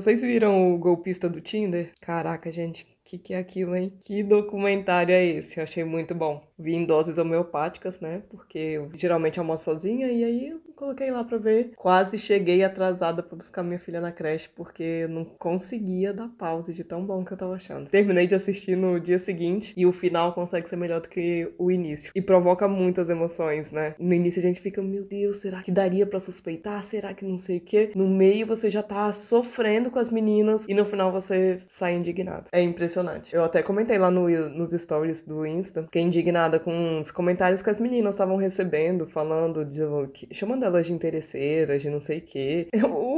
Vocês viram o golpista do Tinder? Caraca, gente, que, que é aquilo, hein? Que documentário é esse? Eu achei muito bom. Vi em doses homeopáticas, né? Porque eu geralmente almoço sozinha e aí coloquei lá pra ver. Quase cheguei atrasada pra buscar minha filha na creche porque não conseguia dar pause de tão bom que eu tava achando. Terminei de assistir no dia seguinte e o final consegue ser melhor do que o início. E provoca muitas emoções, né? No início a gente fica, meu Deus, será que daria para suspeitar? Será que não sei o quê? No meio você já tá sofrendo com as meninas e no final você sai indignado. É impressionante. Eu até comentei lá no, nos stories do Insta, fiquei indignada com os comentários que as meninas estavam recebendo, falando de. chamando elas de interesseiras, de não sei o quê.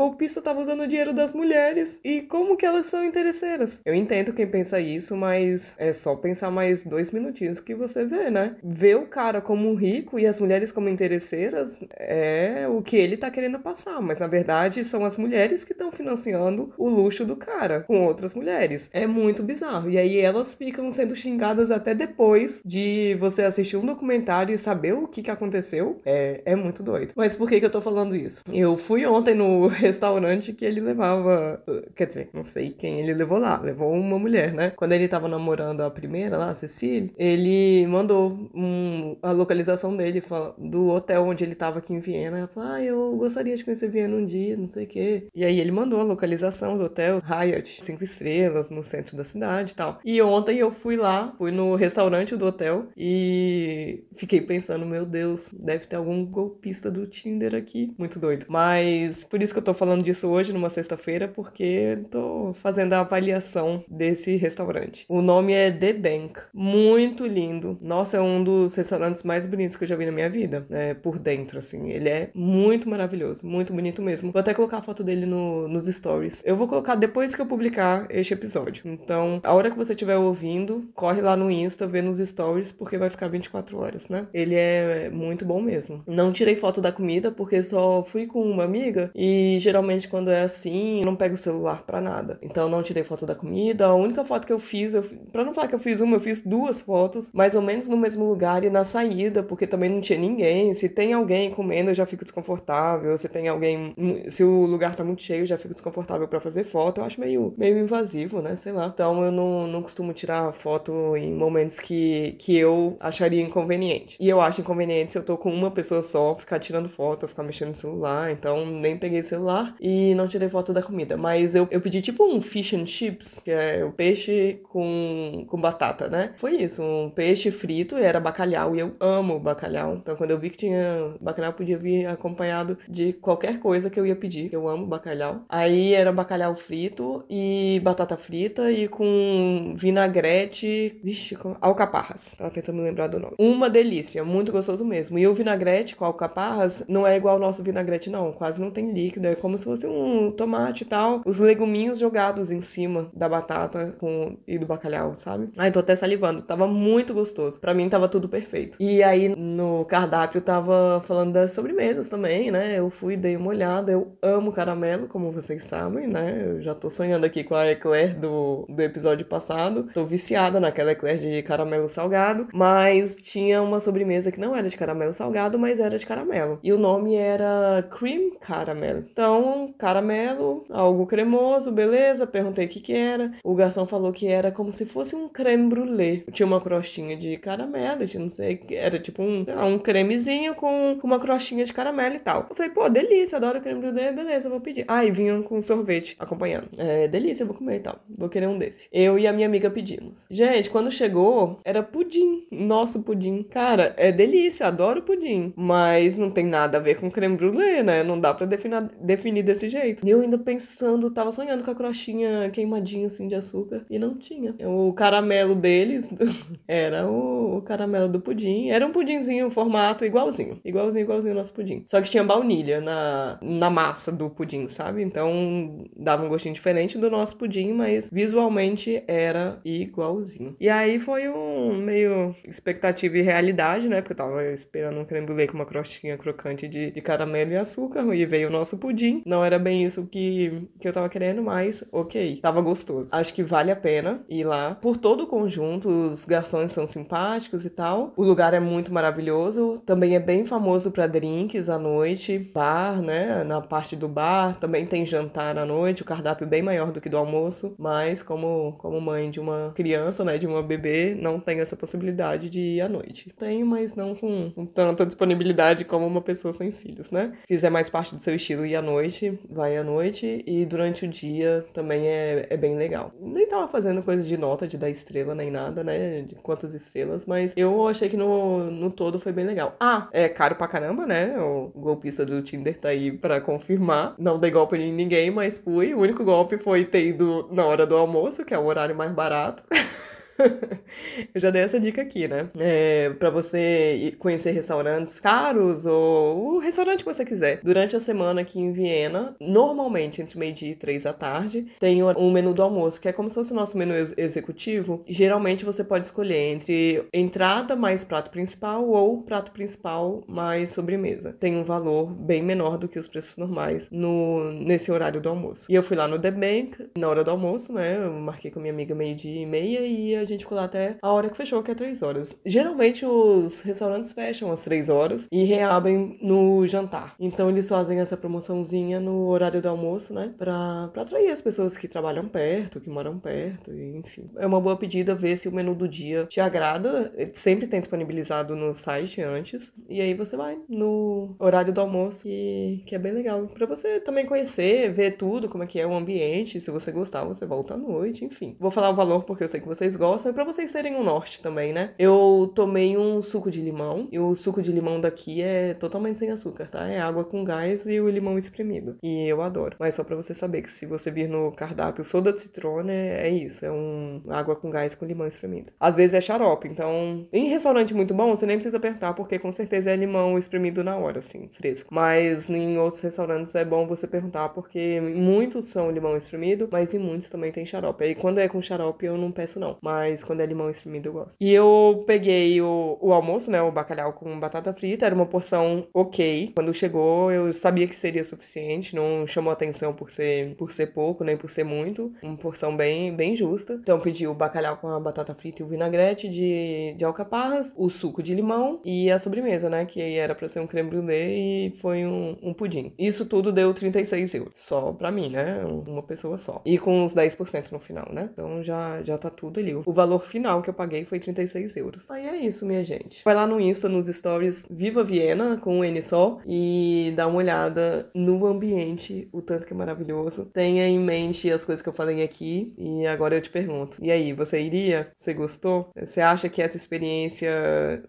golpista tava usando o dinheiro das mulheres. E como que elas são interesseiras? Eu entendo quem pensa isso, mas é só pensar mais dois minutinhos que você vê, né? Ver o cara como rico e as mulheres como interesseiras é o que ele tá querendo passar. Mas na verdade são as mulheres que estão financiando o luxo do cara com outras mulheres mulheres. É muito bizarro. E aí elas ficam sendo xingadas até depois de você assistir um documentário e saber o que, que aconteceu. É, é muito doido. Mas por que, que eu tô falando isso? Eu fui ontem no restaurante que ele levava. Quer dizer, não sei quem ele levou lá. Levou uma mulher, né? Quando ele tava namorando a primeira lá, a Cecília, ele mandou um, a localização dele do hotel onde ele tava aqui em Viena. Ela falou: Ah, eu gostaria de conhecer Viena um dia, não sei o quê. E aí ele mandou a localização do hotel, Hyatt, cinco estrelas no centro da cidade e tal. E ontem eu fui lá, fui no restaurante do hotel e fiquei pensando, meu Deus, deve ter algum golpista do Tinder aqui. Muito doido. Mas por isso que eu tô falando disso hoje, numa sexta-feira, porque tô fazendo a avaliação desse restaurante. O nome é The Bank. Muito lindo. Nossa, é um dos restaurantes mais bonitos que eu já vi na minha vida. É, por dentro, assim. Ele é muito maravilhoso. Muito bonito mesmo. Vou até colocar a foto dele no, nos stories. Eu vou colocar depois que eu publicar este episódio. Então, a hora que você estiver ouvindo, corre lá no Insta, vê nos stories, porque vai ficar 24 horas, né? Ele é muito bom mesmo. Não tirei foto da comida, porque só fui com uma amiga e geralmente quando é assim, não pego o celular pra nada. Então, não tirei foto da comida. A única foto que eu fiz, eu, pra não falar que eu fiz uma, eu fiz duas fotos, mais ou menos no mesmo lugar e na saída, porque também não tinha ninguém. Se tem alguém comendo, eu já fico desconfortável. Se tem alguém. Se o lugar tá muito cheio, eu já fico desconfortável para fazer foto. Eu acho meio, meio invasivo né? Sei lá. Então eu não, não costumo tirar foto em momentos que, que eu acharia inconveniente. E eu acho inconveniente se eu tô com uma pessoa só, ficar tirando foto, ficar mexendo no celular. Então nem peguei o celular e não tirei foto da comida. Mas eu, eu pedi tipo um fish and chips, que é o peixe com, com batata, né? Foi isso, um peixe frito, era bacalhau e eu amo bacalhau. Então quando eu vi que tinha bacalhau, podia vir acompanhado de qualquer coisa que eu ia pedir. Eu amo bacalhau. Aí era bacalhau frito e batata frita e com vinagrete, vixe, com alcaparras. Tava tentando lembrar do nome. Uma delícia, muito gostoso mesmo. E o vinagrete com alcaparras não é igual ao nosso vinagrete, não. Quase não tem líquido. É como se fosse um tomate e tal. Os leguminhos jogados em cima da batata com... e do bacalhau, sabe? Ai, tô até salivando. Tava muito gostoso. Pra mim tava tudo perfeito. E aí no cardápio tava falando das sobremesas também, né? Eu fui, dei uma olhada. Eu amo caramelo, como vocês sabem, né? Eu já tô sonhando aqui com a eclair do, do episódio passado. Tô viciada naquela eclair de caramelo salgado, mas tinha uma sobremesa que não era de caramelo salgado, mas era de caramelo. E o nome era Cream Caramel. Então, caramelo, algo cremoso, beleza. Perguntei o que que era. O garçom falou que era como se fosse um creme brulee. Tinha uma crostinha de caramelo, não sei, era tipo um, lá, um cremezinho com uma crostinha de caramelo e tal. Eu falei, pô, delícia, adoro creme brulee, beleza, vou pedir. Ah, e vinham com sorvete acompanhando. É, delícia, vou comer e tal. Vou querer um desse. Eu e a minha amiga pedimos. Gente, quando chegou, era pudim. Nosso pudim. Cara, é delícia, adoro pudim. Mas não tem nada a ver com creme brulee, né? Não dá pra definir, definir desse jeito. E eu ainda pensando, tava sonhando com a crostinha queimadinha assim de açúcar. E não tinha. O caramelo deles era o, o caramelo do pudim. Era um pudimzinho, formato igualzinho. Igualzinho, igualzinho ao nosso pudim. Só que tinha baunilha na, na massa do pudim, sabe? Então dava um gostinho diferente do nosso pudim, mas visualmente era igualzinho. E aí foi um meio expectativa e realidade, né? Porque eu tava esperando um creme brulee com uma crostinha crocante de, de caramelo e açúcar, e veio o nosso pudim, Não era bem isso que, que eu tava querendo, mas ok, tava gostoso. Acho que vale a pena ir lá. Por todo o conjunto, os garçons são simpáticos e tal. O lugar é muito maravilhoso. Também é bem famoso para drinks à noite, bar, né? Na parte do bar. Também tem jantar à noite, o cardápio bem maior do que do almoço. Mas como, como mãe de uma criança, né? De uma bebê, não tem essa possibilidade de ir à noite. Tem, mas não com, com tanta disponibilidade como uma pessoa sem filhos, né? Fizer mais parte do seu estilo ir à noite, vai à noite. E durante o dia também é, é bem legal. Nem tava fazendo coisa de nota de dar estrela nem nada, né? De quantas estrelas, mas eu achei que no, no todo foi bem legal. Ah, é caro pra caramba, né? O golpista do Tinder tá aí pra confirmar. Não dei golpe em ninguém, mas fui. O único golpe foi ter ido na hora do almoço, que é o horário mais barato. eu já dei essa dica aqui, né? É, para você conhecer restaurantes caros ou o restaurante que você quiser. Durante a semana aqui em Viena, normalmente entre meio-dia e três da tarde, tem um menu do almoço, que é como se fosse o nosso menu ex executivo. Geralmente você pode escolher entre entrada mais prato principal ou prato principal mais sobremesa. Tem um valor bem menor do que os preços normais no, nesse horário do almoço. E eu fui lá no The Bank na hora do almoço, né? Eu marquei com minha amiga meio-dia e meia e a gente ficou lá até a hora que fechou, que é três horas. Geralmente os restaurantes fecham às três horas e reabrem no jantar. Então eles fazem essa promoçãozinha no horário do almoço, né? Pra, pra atrair as pessoas que trabalham perto, que moram perto, enfim. É uma boa pedida ver se o menu do dia te agrada. Ele sempre tem disponibilizado no site antes. E aí você vai no horário do almoço, que, que é bem legal. Pra você também conhecer, ver tudo, como é que é o ambiente. Se você gostar, você volta à noite, enfim. Vou falar o valor porque eu sei que vocês gostam gosta, para vocês terem um norte também, né? Eu tomei um suco de limão, e o suco de limão daqui é totalmente sem açúcar, tá? É água com gás e o limão espremido. E eu adoro. Mas só para você saber que se você vir no cardápio soda de citrone, é isso, é um água com gás com limão espremido. Às vezes é xarope, então em restaurante muito bom, você nem precisa apertar, porque com certeza é limão espremido na hora, assim, fresco. Mas em outros restaurantes é bom você perguntar, porque muitos são limão espremido, mas em muitos também tem xarope. Aí quando é com xarope eu não peço não. Mas mas quando é limão espremido eu gosto. E eu peguei o, o almoço, né, o bacalhau com batata frita, era uma porção ok. Quando chegou, eu sabia que seria suficiente, não chamou atenção por ser, por ser pouco, nem por ser muito. Uma porção bem, bem justa. Então pedi o bacalhau com a batata frita e o vinagrete de, de alcaparras, o suco de limão e a sobremesa, né, que era para ser um creme brulee e foi um, um pudim. Isso tudo deu 36 euros, só pra mim, né, uma pessoa só. E com uns 10% no final, né? Então já, já tá tudo ali. O valor final que eu paguei foi 36 euros. Aí é isso, minha gente. Vai lá no Insta, nos stories Viva Viena, com um N só, e dá uma olhada no ambiente, o tanto que é maravilhoso. Tenha em mente as coisas que eu falei aqui, e agora eu te pergunto. E aí, você iria? Você gostou? Você acha que essa experiência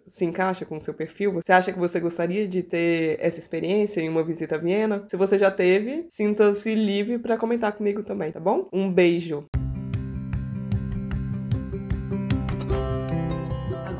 se encaixa com o seu perfil? Você acha que você gostaria de ter essa experiência em uma visita a Viena? Se você já teve, sinta-se livre para comentar comigo também, tá bom? Um beijo!